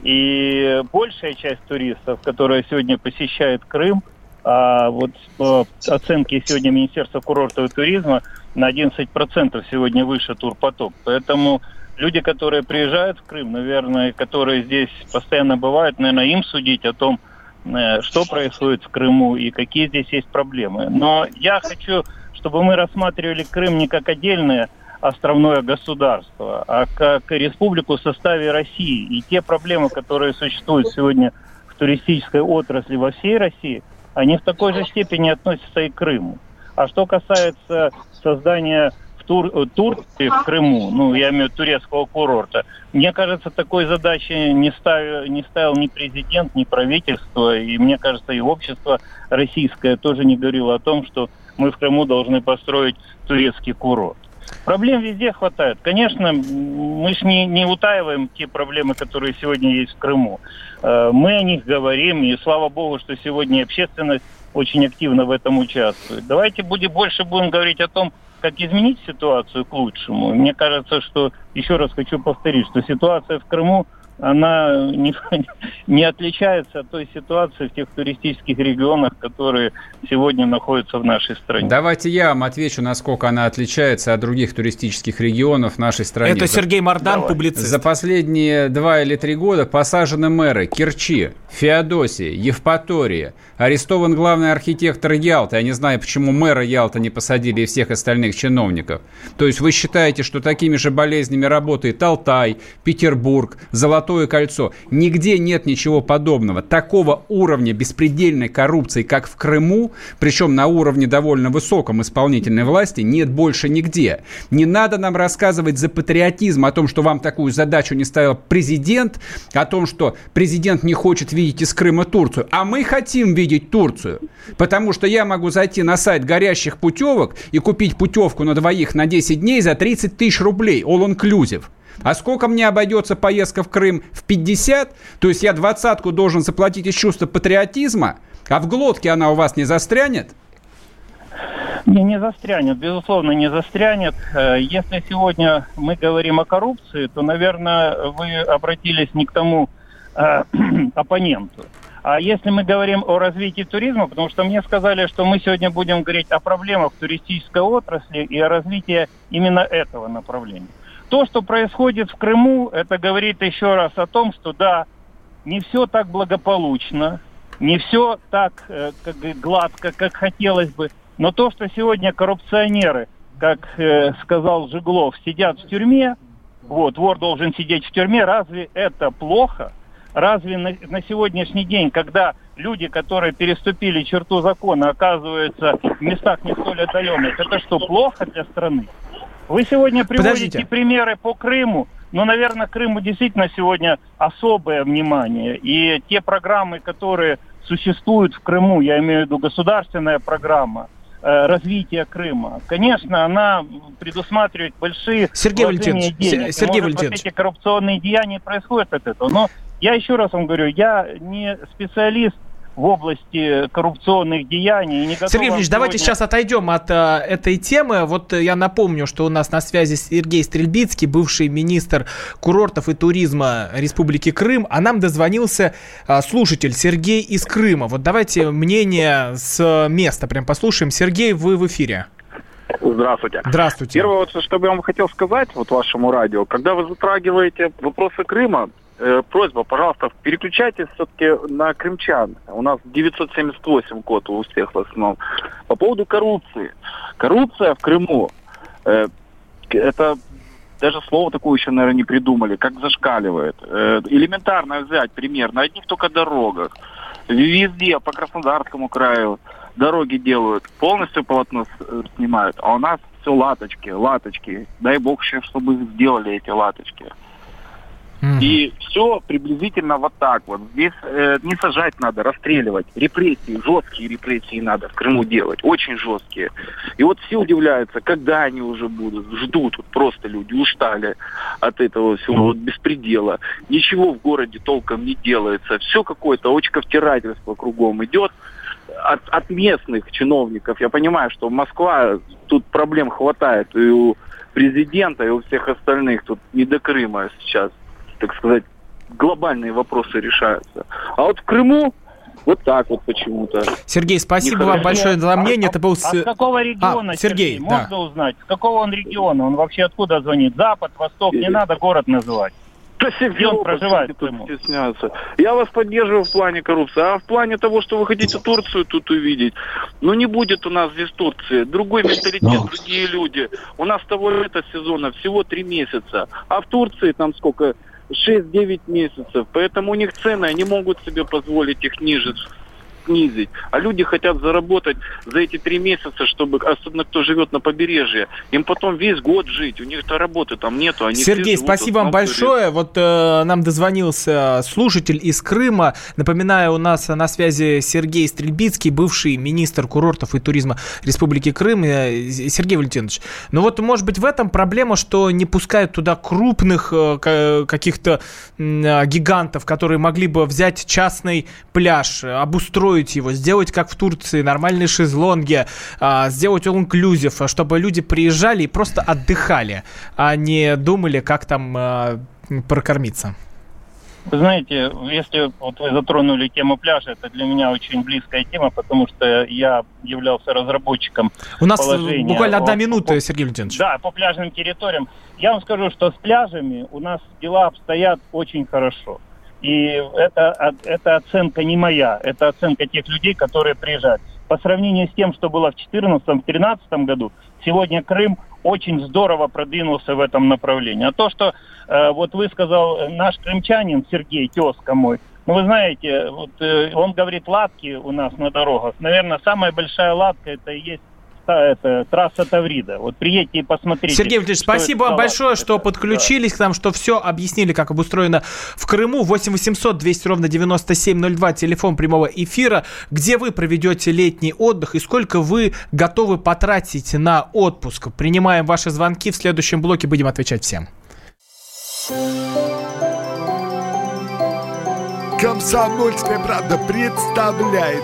K: И большая часть туристов, которая сегодня посещает Крым, а вот по оценке сегодня Министерства курортов и туризма на 11% сегодня выше турпоток. Поэтому люди, которые приезжают в Крым, наверное, которые здесь постоянно бывают, наверное, им судить о том, э, что происходит в Крыму и какие здесь есть проблемы. Но я хочу, чтобы мы рассматривали Крым не как отдельное островное государство, а как республику в составе России. И те проблемы, которые существуют сегодня в туристической отрасли во всей России, они в такой же степени относятся и к Крыму. А что касается создания в тур, э, Турции в Крыму, ну, я имею в виду турецкого курорта, мне кажется, такой задачи не ставил, не ставил ни президент, ни правительство, и мне кажется, и общество российское тоже не говорило о том, что мы в Крыму должны построить турецкий курорт. Проблем везде хватает. Конечно, мы же не, не утаиваем те проблемы, которые сегодня есть в Крыму. Э, Мы о них говорим, и слава богу, что сегодня общественность очень активно в этом участвует. Давайте будем больше будем говорить о том, как изменить ситуацию к лучшему. Мне кажется, что, еще раз хочу повторить, что ситуация в Крыму она не, <laughs> не отличается от той ситуации в тех туристических регионах, которые сегодня находятся в нашей стране.
D: Давайте я вам отвечу, насколько она отличается от других туристических регионов нашей стране.
C: Это Сергей Мардан,
K: Давай.
C: публицист.
D: За последние два или три года посажены мэры Керчи, Феодосия, Евпатория. Арестован главный архитектор Ялты. Я не знаю, почему мэра Ялта не посадили и всех остальных чиновников. То есть вы считаете, что такими же болезнями работает Алтай, Петербург, Золотое кольцо. Нигде нет ничего подобного. Такого уровня беспредельной коррупции, как в Крыму, причем на уровне довольно высоком исполнительной власти, нет больше нигде. Не надо нам рассказывать за патриотизм о том, что вам такую задачу не ставил президент, о том, что президент не хочет видеть из Крыма Турцию. А мы хотим видеть Турцию. Потому что я могу зайти на сайт горящих путевок и купить путевку на двоих на 10 дней за 30 тысяч рублей, all inclusive. А сколько мне обойдется поездка в Крым? В 50? То есть я двадцатку должен заплатить из чувства патриотизма, а в глотке она у вас не застрянет?
K: Не, не застрянет, безусловно, не застрянет. Э, Если сегодня мы говорим о коррупции, то, наверное, вы обратились не к тому э, <clears throat> оппоненту. А если мы говорим о развитии туризма, потому что мне сказали, что мы сегодня будем говорить о проблемах туристической отрасли и о развитии именно этого направления. То, что происходит в Крыму, это говорит еще раз о том, что да, не все так благополучно, не все так э, как гладко, как хотелось бы. Но то, что сегодня коррупционеры, как э, сказал Жиглов, сидят в тюрьме, вот, вор должен сидеть в тюрьме, разве это плохо? Разве на, на сегодняшний день, когда люди, которые переступили черту закона, оказываются в местах не столь отдаленных, это что, плохо для страны? Вы сегодня приводите
C: Подождите.
K: примеры по Крыму, но, наверное, Крыму действительно сегодня особое внимание. И те программы, которые существуют в Крыму, я имею в виду государственная программа, э, развития Крыма. Конечно, она предусматривает большие
C: Сергей Валентинович,
K: денег.
C: Сергей
K: может,
C: Валентинович.
K: Вот эти коррупционные деяния происходят от этого. Но я еще раз вам говорю, я не специалист в области коррупционных деяний. и Не
C: Сергей Ильич, давайте
K: сегодня-
C: сейчас отойдем от э, этой темы. Вот э, я напомню, что у нас на связи Сергей Стрельбицкий, бывший министр курортов и туризма Республики Крым, а нам дозвонился э, слушатель Сергей из Крыма. Вот давайте мнение с места прям послушаем. Сергей, вы в эфире.
L: Здравствуйте.
C: Здравствуйте.
L: Первое, вот, что бы я вам хотел сказать, вот вашему радио, когда вы затрагиваете вопросы Крыма, э, просьба, пожалуйста, переключайтесь все-таки на крымчан. У нас 978 код у всех в основном. По поводу коррупции. Коррупция в Крыму, э, это даже слово такое еще, наверное, не придумали, как зашкаливает. Э, элементарно взять пример на одних только дорогах. Везде, по Краснодарскому краю, дороги делают, полностью полотно э, снимают, а у нас все латочки, латочки. Дай бог еще, чтобы сделали эти латочки. И все приблизительно вот так вот. Здесь э, не сажать надо, расстреливать. Репрессии, жесткие репрессии надо в Крыму делать, очень жесткие. И вот все удивляются, когда они уже будут. Ждут, вот просто люди устали от этого всего вот беспредела. Ничего в городе толком не делается. Все какое-то очковтирательство кругом идет от, от местных чиновников. Я понимаю, что Москва, тут проблем хватает и у президента, и у всех остальных. Тут не до Крыма сейчас, так сказать, глобальные вопросы решаются. А вот в Крыму вот так вот почему-то.
C: Сергей, спасибо
L: Нехорошо.
C: вам большое за мнение. Это был...
K: А с какого региона,
C: А, Сергей, да.
K: можно узнать? С какого он региона? Он вообще откуда звонит? Запад, Восток? Не надо город называть.
L: Да
K: Где он проживает Крыму?
L: стесняются. Я вас поддерживаю в плане коррупции, а в плане того, что вы хотите Турцию тут увидеть, ну не будет у нас здесь Турции. Другой менталитет, другие люди. У нас того лета сезона всего три месяца, а в Турции там сколько? 6-9 месяцев. Поэтому у них цены, они могут себе позволить их ниже снизить. А люди хотят заработать за эти три месяца, чтобы, особенно кто живет на побережье, им потом весь год жить. У них-то работы там нету. Они
C: Сергей, спасибо вам большое. Вот э, нам дозвонился слушатель из Крыма. Напоминаю, у нас на связи Сергей Стрельбицкий, бывший министр курортов и туризма Республики Крым. Э, Сергей Валентинович, ну вот, может быть, в этом проблема, что не пускают туда крупных э, ка- каких-то э, гигантов, которые могли бы взять частный пляж, обустроить обустроить его, сделать как в Турции, нормальные шезлонги, а, сделать all-inclusive, чтобы люди приезжали и просто отдыхали, а не думали, как там а, прокормиться?
K: Вы знаете, если вот вы затронули тему пляжа, это для меня очень близкая тема, потому что я являлся разработчиком
C: У нас буквально одна минута,
K: по-
C: Сергей Валентинович.
K: Да, по пляжным территориям. Я вам скажу, что с пляжами у нас дела обстоят очень хорошо. И это, это оценка не моя, это оценка тех людей, которые приезжают. По сравнению с тем, что было в 2014-2013 году, сегодня Крым очень здорово продвинулся в этом направлении. А то, что э, вот вы сказал э, наш крымчанин Сергей, тезка мой, ну вы знаете, вот э, он говорит латки у нас на дорогах. Наверное, самая большая латка это и есть это, трасса Таврида. Вот приедьте и посмотрите.
C: Сергей
K: это
C: спасибо вам большое, что подключились к нам, что все объяснили, как обустроено в Крыму. 8 800 200 ровно 9702, телефон прямого эфира. Где вы проведете летний отдых и сколько вы готовы потратить на отпуск? Принимаем ваши звонки. В следующем блоке будем отвечать всем.
M: Комсомольская правда представляет.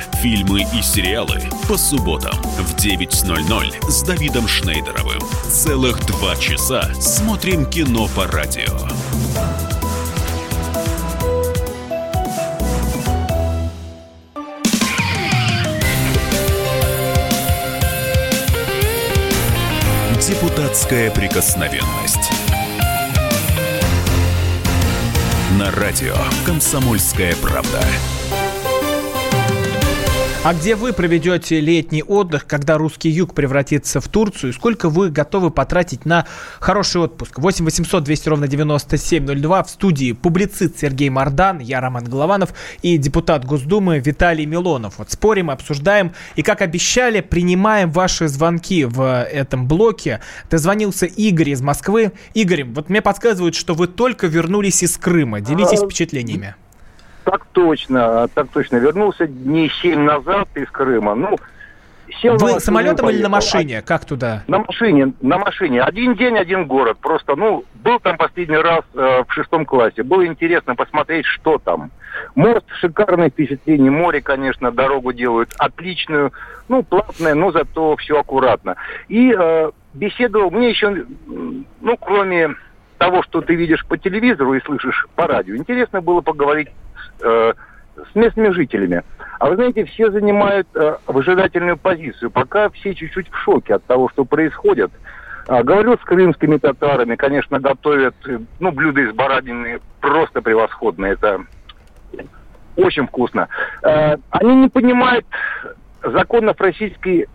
A: фильмы и сериалы по субботам в 9.00 с Давидом Шнейдеровым. Целых два часа смотрим кино по радио. Депутатская прикосновенность. На радио «Комсомольская правда».
C: А где вы проведете летний отдых, когда русский юг превратится в Турцию? Сколько вы готовы потратить на хороший отпуск? 8 800 200 ровно 9702. В студии публицист Сергей Мардан, я Роман Голованов и депутат Госдумы Виталий Милонов. Вот спорим, обсуждаем и, как обещали, принимаем ваши звонки в этом блоке. Дозвонился Игорь из Москвы. Игорь, вот мне подсказывают, что вы только вернулись из Крыма. Делитесь
N: А,
C: впечатлениями.
N: Так точно, так точно. Вернулся дней семь назад из Крыма. Ну, сел
C: Вы
N: и
C: самолетом или на машине? Как туда?
N: На машине, на машине. Один день, один город. Просто, ну, был там последний раз э, в шестом классе. Было интересно посмотреть, что там. Мост, шикарное впечатление. Море, конечно, дорогу делают отличную. Ну, платная, но зато все аккуратно. И э, беседовал, мне еще, ну, кроме того, что ты видишь по телевизору и слышишь по радио, интересно было поговорить э, с местными жителями. А вы знаете, все занимают э, выжидательную позицию. Пока все чуть-чуть в шоке от того, что происходит. А, говорю с крымскими татарами, конечно, готовят, э, ну, блюда из баранины просто превосходные. Это очень вкусно. Э, они не понимают законов Российской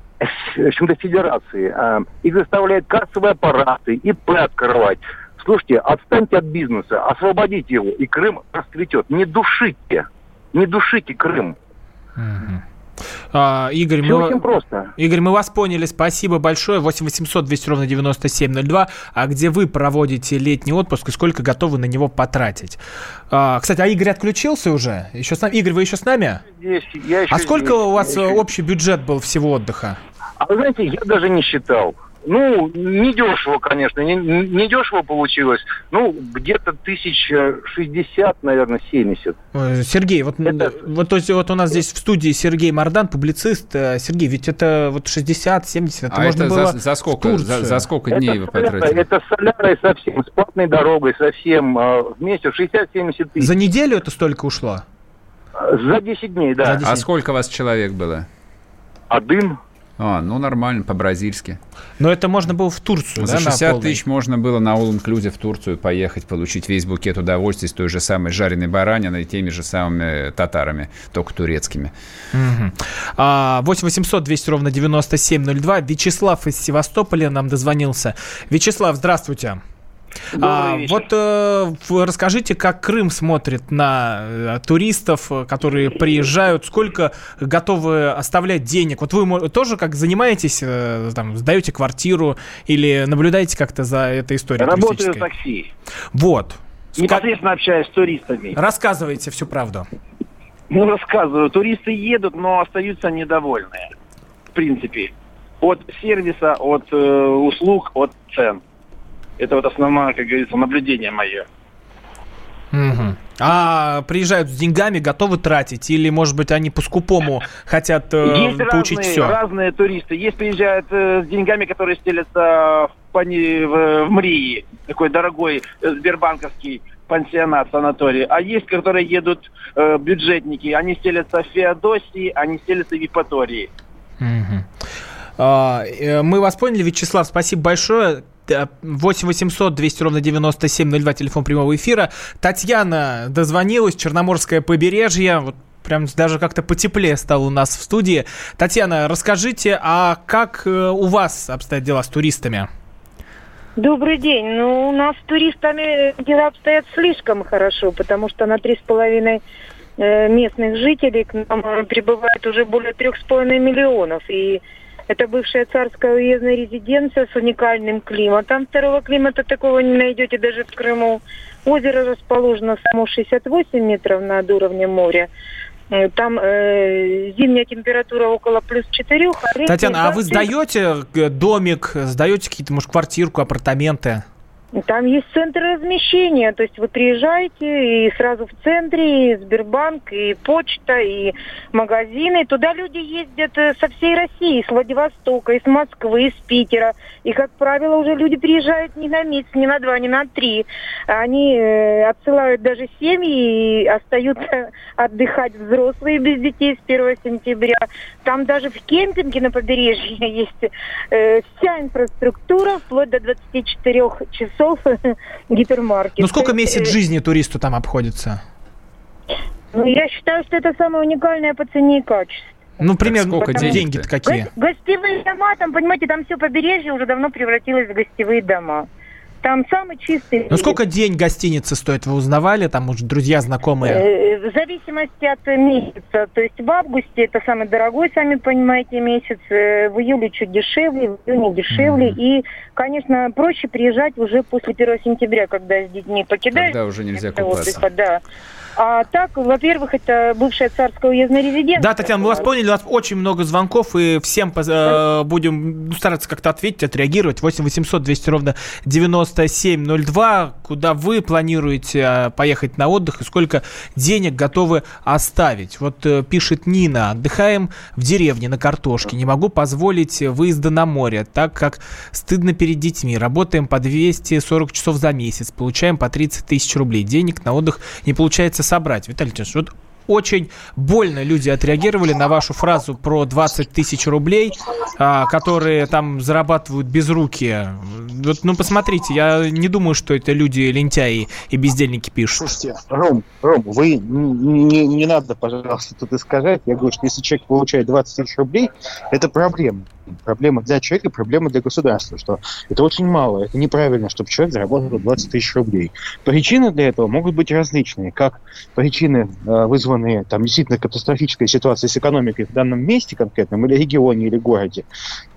N: общем-то, Федерации. Э, их заставляют кассовые аппараты, ИП открывать. Слушайте, отстаньте от бизнеса, освободите его, и Крым расцветет. Не душите, не душите Крым.
C: А, Игорь,
N: Все
C: мы...
N: очень просто.
C: Игорь, мы вас поняли, спасибо большое. 8 800 200 ровно 9702. А где вы проводите летний отпуск и сколько готовы на него потратить? А, кстати, а Игорь отключился уже? Еще с нами? Игорь, вы еще с нами?
N: Здесь, я еще
C: А сколько
N: здесь,
C: у вас
N: я
C: э,
N: еще-
C: общий бюджет был всего отдыха?
N: А вы знаете, я даже не считал. Ну, не дешево, конечно, не, не дешево получилось. Ну, где-то тысяч шестьдесят, наверное, семьдесят.
C: Сергей, вот, вот, то есть, вот у нас здесь в студии Сергей Мардан, публицист. Э, Сергей, ведь это вот 60-70, это
D: А
C: можно
D: это
C: было
D: за, за сколько, за, за сколько дней вы
N: Это
D: потратили?
N: это солярой совсем, с платной дорогой совсем, э, вместе 60-70 тысяч.
C: За неделю это столько ушло?
N: За 10 дней, да.
D: А сколько вас человек было?
N: Один.
D: А, ну нормально, по-бразильски.
C: Но это можно было в Турцию,
D: За
C: да, на
D: 60
C: полный?
D: тысяч можно было на All Inclusive в Турцию поехать, получить весь букет удовольствий с той же самой жареной бараниной и теми же самыми татарами, только турецкими.
C: Мгм. А, 8 800 200 ровно 9702. Вячеслав из Севастополя нам дозвонился. Вячеслав, здравствуйте. А, вот э, расскажите, как Крым смотрит на э, туристов, э, которые приезжают, сколько готовы оставлять денег? Вот вы тоже как занимаетесь, э, там, сдаете квартиру или наблюдаете как-то за этой историей
O: Работаю в такси.
C: Вот.
O: Непосредственно общаюсь с туристами.
C: Рассказывайте всю правду.
O: Ну, рассказываю. Туристы едут, но остаются недовольные. В принципе. От сервиса, от э, услуг, от цен. Это вот основное, как говорится, наблюдение мое.
C: Мгм. А приезжают с деньгами, готовы тратить? Или, может быть, они по-скупому хотят э,
O: Есть
C: получить
O: разные,
C: все?
O: разные туристы. Есть приезжают э, с деньгами, которые стелятся в, пани- в, в Мрии, такой дорогой э, сбербанковский пансионат, санаторий. А есть, которые едут э, бюджетники. Они стелятся в Феодосии, они стелятся в Евпатории.
C: Мгм. А, э, Мы вас поняли, Вячеслав, спасибо большое. Т- 8 800 200 ровно 9702, телефон прямого эфира. Татьяна дозвонилась, Черноморское побережье. Вот прям даже как-то потеплее стало у нас в студии. Татьяна, расскажите, а как э, у вас обстоят дела с туристами?
P: Добрый день. Ну, у нас с туристами дела обстоят слишком хорошо, потому что на три с половиной э, местных жителей к нам прибывает уже более трех с половиной миллионов. И это бывшая царская уездная резиденция с уникальным климатом. Второго климата такого не найдете даже в Крыму. Озеро расположено само 68 метров над уровнем моря. Э, Там э, зимняя температура около плюс 4.
C: Татьяна, а вы сдаете э, домик, сдаете какие-то, может, квартирку, апартаменты?
P: Там есть центр размещения, то есть вы приезжаете и сразу в центре и Сбербанк, и почта, и магазины. Туда люди ездят э, со всей России, с Владивостока, из Москвы, из Питера. И, как правило, уже люди приезжают не на месяц, не на два, не на три. Они э, отсылают даже семьи и остаются <laughs> отдыхать взрослые без детей с 1 сентября. Там даже в кемпинге на побережье <laughs> есть э, вся инфраструктура, вплоть до 24 часов <laughs> гипермаркет.
C: Ну, сколько месяц
P: э,
C: жизни туристу там обходится?
P: Ну, я считаю, что это самое уникальное по цене и качеству.
C: Ну, примерно,
D: сколько
C: потому- деньги-то какие?
P: Го- Гостевые дома, там, понимаете, там все побережье уже давно превратилось в гостевые дома. Там самый чистый.
C: Ну, сколько день гостиницы стоит, вы узнавали? Там, может, друзья, знакомые?
P: Э, В зависимости от э, месяца. То есть в августе это самый дорогой, сами понимаете, месяц. Э, В июле чуть дешевле, в июне дешевле. И, конечно, проще приезжать уже после 1 сентября, когда с детьми покидаешь.
D: Когда уже нельзя купаться.
P: отдыха, да. А так, во-первых, это бывшая царская уездная резиденция.
C: Да, Татьяна, мы вас поняли, у нас очень много звонков, и всем э, будем стараться как-то ответить, отреагировать. 8 800 200 ровно 9702, куда вы планируете э, поехать на отдых и сколько денег готовы оставить. Вот э, пишет Нина, отдыхаем в деревне на картошке, не могу позволить выезда на море, так как стыдно перед детьми. Работаем по 240 часов за месяц, получаем по 30 тысяч рублей. Денег на отдых не получается собрать. Виталий Леонидович, вот очень больно люди отреагировали на вашу фразу про 20 тысяч рублей, а, которые там зарабатывают без руки. Вот, ну, посмотрите, я не думаю, что это люди лентяи и бездельники пишут.
E: Слушайте, Ром, Ром, вы не, не- не надо, пожалуйста, тут искажать. Я говорю, что если человек получает 20 тысяч рублей, это проблема. Проблема для человека, проблема для государства, что это очень мало, это неправильно, чтобы человек заработал 20 тысяч рублей. Причины для этого могут быть различные, как причины, э, вызванные там действительно катастрофической ситуацией с экономикой в данном месте конкретном, или регионе, или городе,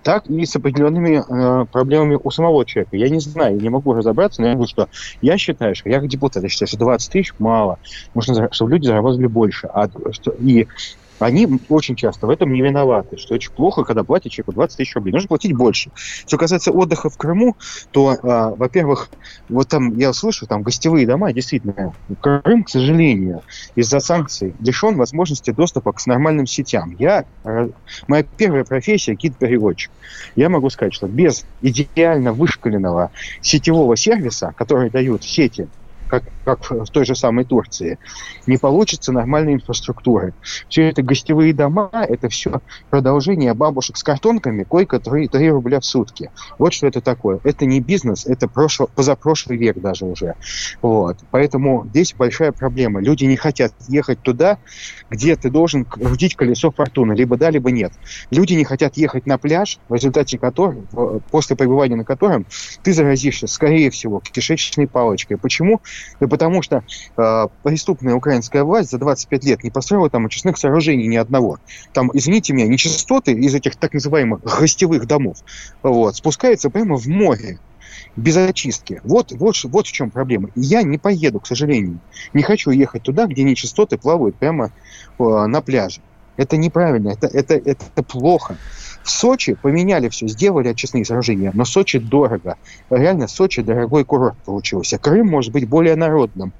E: так и с определенными э, проблемами у самого человека. Я не знаю, я не могу разобраться, но я говорю, что я считаю, что я как депутат, я считаю, что 20 тысяч мало. Нужно, чтобы люди заработали больше. А, что, и они очень часто в этом не виноваты, что очень плохо, когда платят человеку 20 тысяч рублей. Нужно платить больше. Что касается отдыха в Крыму, то, а, во-первых, вот там я слышу, там гостевые дома, действительно, Крым, к сожалению, из-за санкций лишен возможности доступа к нормальным сетям. Я, э, моя первая профессия гид-переводчик. Я могу сказать, что без идеально вышкаленного сетевого сервиса, который дают сети как, как в той же самой Турции, не получится нормальной инфраструктуры. Все это гостевые дома, это все продолжение бабушек с картонками, койка 3, 3 рубля в сутки. Вот что это такое. Это не бизнес, это прошло, позапрошлый век даже уже. Вот. Поэтому здесь большая проблема. Люди не хотят ехать туда, где ты должен крутить колесо фортуны, либо да, либо нет. Люди не хотят ехать на пляж, в результате которого, после пребывания на котором, ты заразишься, скорее всего, кишечной палочкой. Почему? Да потому что э, преступная украинская власть за 25 лет не построила там очистных сооружений ни одного. Там, извините меня, нечистоты из этих так называемых гостевых домов вот, спускаются прямо в море без очистки. Вот, вот, вот в чем проблема. Я не поеду, к сожалению. Не хочу ехать туда, где нечистоты плавают прямо э, на пляже. Это неправильно, это, это, это плохо. В Сочи поменяли все, сделали очистные сооружения, но Сочи дорого. Реально, Сочи дорогой курорт получился. Крым может быть более народным,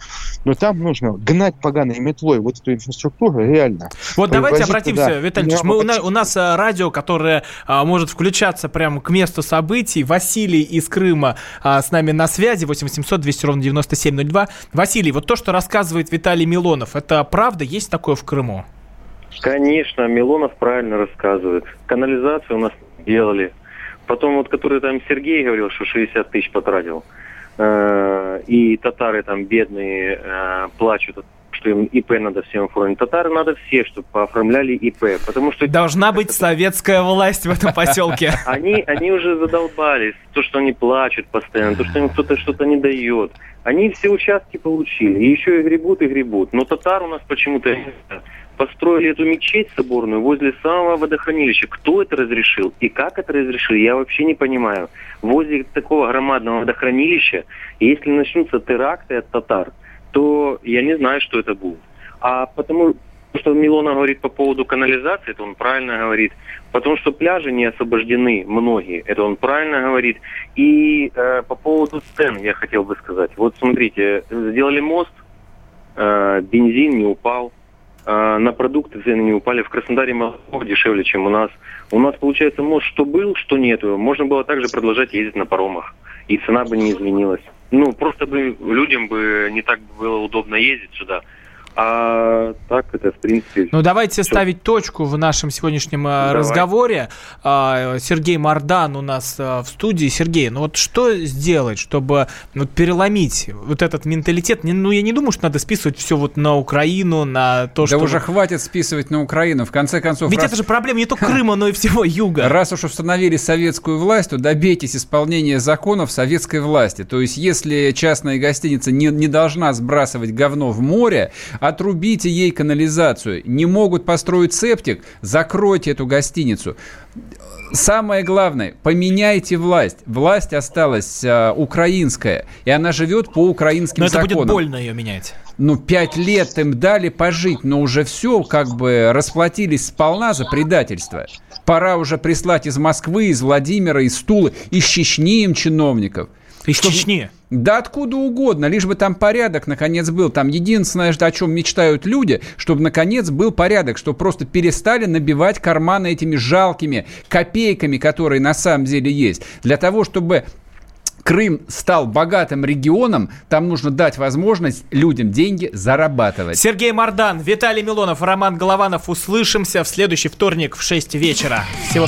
E: но там нужно гнать поганой метлой вот эту инфраструктуру реально.
C: Вот давайте обратимся,
E: туда
C: Виталий Ильич, мы, у, на- у нас а, радио, которое а, может включаться прямо к месту событий. Василий из Крыма а, с нами на связи, 8700 200 ровно 9702. Василий, вот то, что рассказывает Виталий Милонов, это правда? Есть такое в Крыму?
Q: Конечно, Милонов правильно рассказывает. Канализацию у нас делали. Потом вот, который там Сергей говорил, что 60 тысяч потратил. Э, И татары там бедные э, плачут, что им ИП надо всем оформить. Татары надо все, чтобы пооформляли ИП. Потому что
C: Должна быть советская власть в этом поселке. <laughs>
Q: они, они уже задолбались. То, что они плачут постоянно, то, что им кто-то что-то не дает. Они все участки получили. И еще и гребут, и гребут. Но татар у нас почему-то построили эту мечеть соборную возле самого водохранилища. Кто это разрешил и как это разрешил, я вообще не понимаю. Возле такого громадного водохранилища, если начнутся теракты от татар, то я не знаю, что это будет. А потому что Милона говорит по поводу канализации, это он правильно говорит. Потому что пляжи не освобождены, многие, это он правильно говорит. И э, по поводу цен я хотел бы сказать. Вот смотрите, сделали мост, э, бензин не упал, э, на продукты цены не упали. В Краснодаре молоко дешевле, чем у нас. У нас, получается, мост что был, что нету. Можно было также продолжать ездить на паромах. И цена бы не изменилась. Ну, просто бы людям бы не так было удобно ездить сюда. А так это, в принципе...
C: Ну, давайте
Q: всё.
C: ставить точку в нашем сегодняшнем э,
Q: Давай.
C: разговоре. А, Сергей Мардан у нас э, в студии. Сергей, ну вот что сделать, чтобы ну, вот переломить вот этот менталитет? Ну, я не думаю, что надо списывать все вот на Украину, на то,
D: да
C: что...
D: уже
C: вот-
D: хватит списывать на Украину. В конце концов,
C: Ведь
D: раз-
C: это же проблема не только Крыма, но и всего юга.
D: Раз уж установили советскую власть, то добейтесь исполнения законов советской власти. То есть, если частная гостиница не, не должна сбрасывать говно в море, отрубите ей канализацию. Не могут построить септик, закройте эту гостиницу. Самое главное, поменяйте власть. Власть осталась а, украинская, и она живет по украинским
C: Но это
D: законам.
C: будет больно ее менять.
D: Ну, пять лет им дали пожить, но уже все, как бы, расплатились сполна за предательство. Пора уже прислать из Москвы, из Владимира, из Тулы, из Чечни им чиновников.
C: Из Чечни?
D: Да откуда угодно, лишь бы там порядок наконец был. Там единственное, о чем мечтают люди, чтобы наконец был порядок, чтобы просто перестали набивать карманы этими жалкими копейками, которые на самом деле есть. Для того, чтобы Крым стал богатым регионом, там нужно дать возможность людям деньги зарабатывать.
C: Сергей Мардан, Виталий Милонов, Роман Голованов. Услышимся в следующий вторник в 6 вечера. Всего